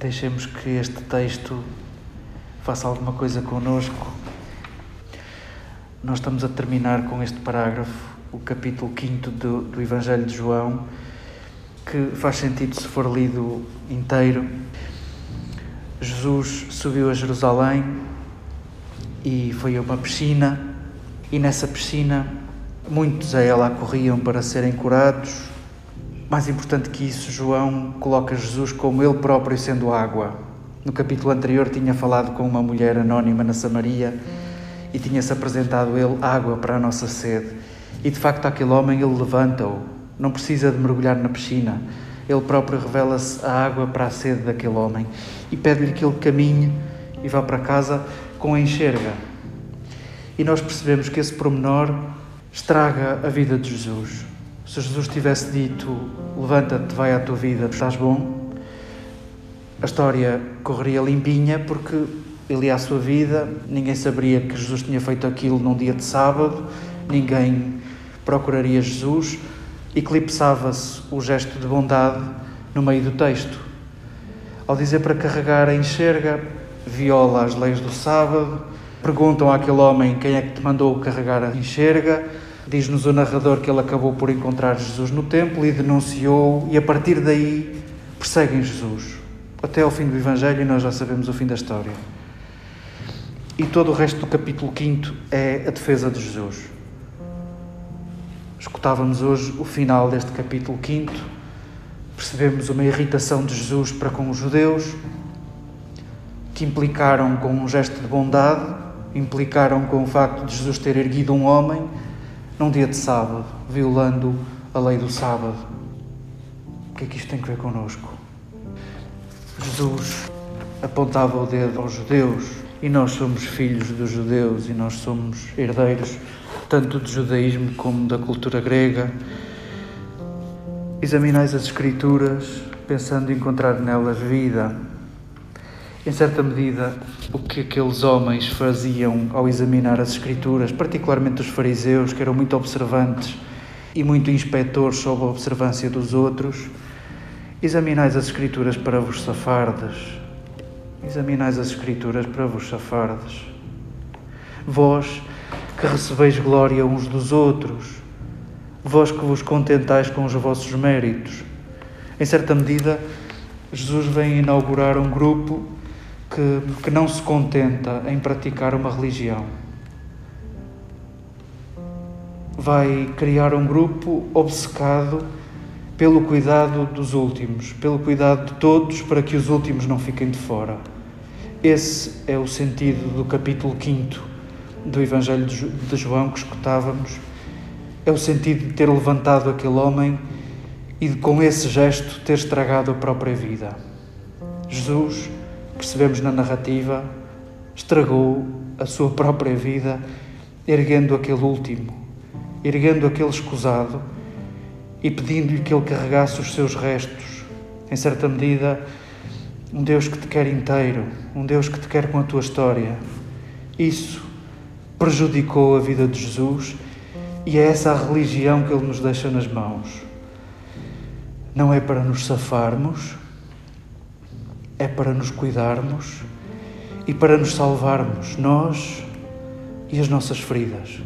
Deixemos que este texto faça alguma coisa connosco. Nós estamos a terminar com este parágrafo, o capítulo 5 do, do Evangelho de João, que faz sentido se for lido inteiro. Jesus subiu a Jerusalém e foi a uma piscina, e nessa piscina muitos a ela corriam para serem curados, mais importante que isso, João coloca Jesus como ele próprio sendo água. No capítulo anterior tinha falado com uma mulher anónima na Samaria e tinha-se apresentado ele água para a nossa sede. E de facto aquele homem ele levanta-o, não precisa de mergulhar na piscina. Ele próprio revela-se a água para a sede daquele homem e pede-lhe que ele caminhe e vá para casa com a enxerga. E nós percebemos que esse promenor estraga a vida de Jesus. Se Jesus tivesse dito: Levanta-te, vai à tua vida, estás bom, a história correria limpinha porque ele ia à sua vida, ninguém saberia que Jesus tinha feito aquilo num dia de sábado, ninguém procuraria Jesus, eclipsava-se o gesto de bondade no meio do texto. Ao dizer para carregar a enxerga, viola as leis do sábado, perguntam àquele homem quem é que te mandou carregar a enxerga Diz-nos o narrador que ele acabou por encontrar Jesus no templo e denunciou, e a partir daí perseguem Jesus. Até ao fim do Evangelho, e nós já sabemos o fim da história. E todo o resto do capítulo 5 é a defesa de Jesus. Escutávamos hoje o final deste capítulo 5, percebemos uma irritação de Jesus para com os judeus, que implicaram com um gesto de bondade, implicaram com o facto de Jesus ter erguido um homem num dia de sábado, violando a lei do sábado. O que é que isto tem a ver connosco? Jesus apontava o dedo aos judeus e nós somos filhos dos judeus e nós somos herdeiros tanto do judaísmo como da cultura grega. Examinais as Escrituras pensando encontrar nelas vida em certa medida, o que aqueles homens faziam ao examinar as Escrituras, particularmente os fariseus, que eram muito observantes e muito inspectores sobre a observância dos outros, examinais as Escrituras para vos safardes. Examinais as Escrituras para vos safardes. Vós que recebeis glória uns dos outros, vós que vos contentais com os vossos méritos. Em certa medida, Jesus vem inaugurar um grupo que, que não se contenta em praticar uma religião. Vai criar um grupo obcecado pelo cuidado dos últimos, pelo cuidado de todos, para que os últimos não fiquem de fora. Esse é o sentido do capítulo 5 do Evangelho de João que escutávamos. É o sentido de ter levantado aquele homem e de, com esse gesto, ter estragado a própria vida. Jesus percebemos na narrativa, estragou a sua própria vida, erguendo aquele último, erguendo aquele escusado e pedindo-lhe que ele carregasse os seus restos. Em certa medida, um Deus que te quer inteiro, um Deus que te quer com a tua história. Isso prejudicou a vida de Jesus e é essa a religião que ele nos deixa nas mãos. Não é para nos safarmos, é para nos cuidarmos e para nos salvarmos, nós e as nossas feridas.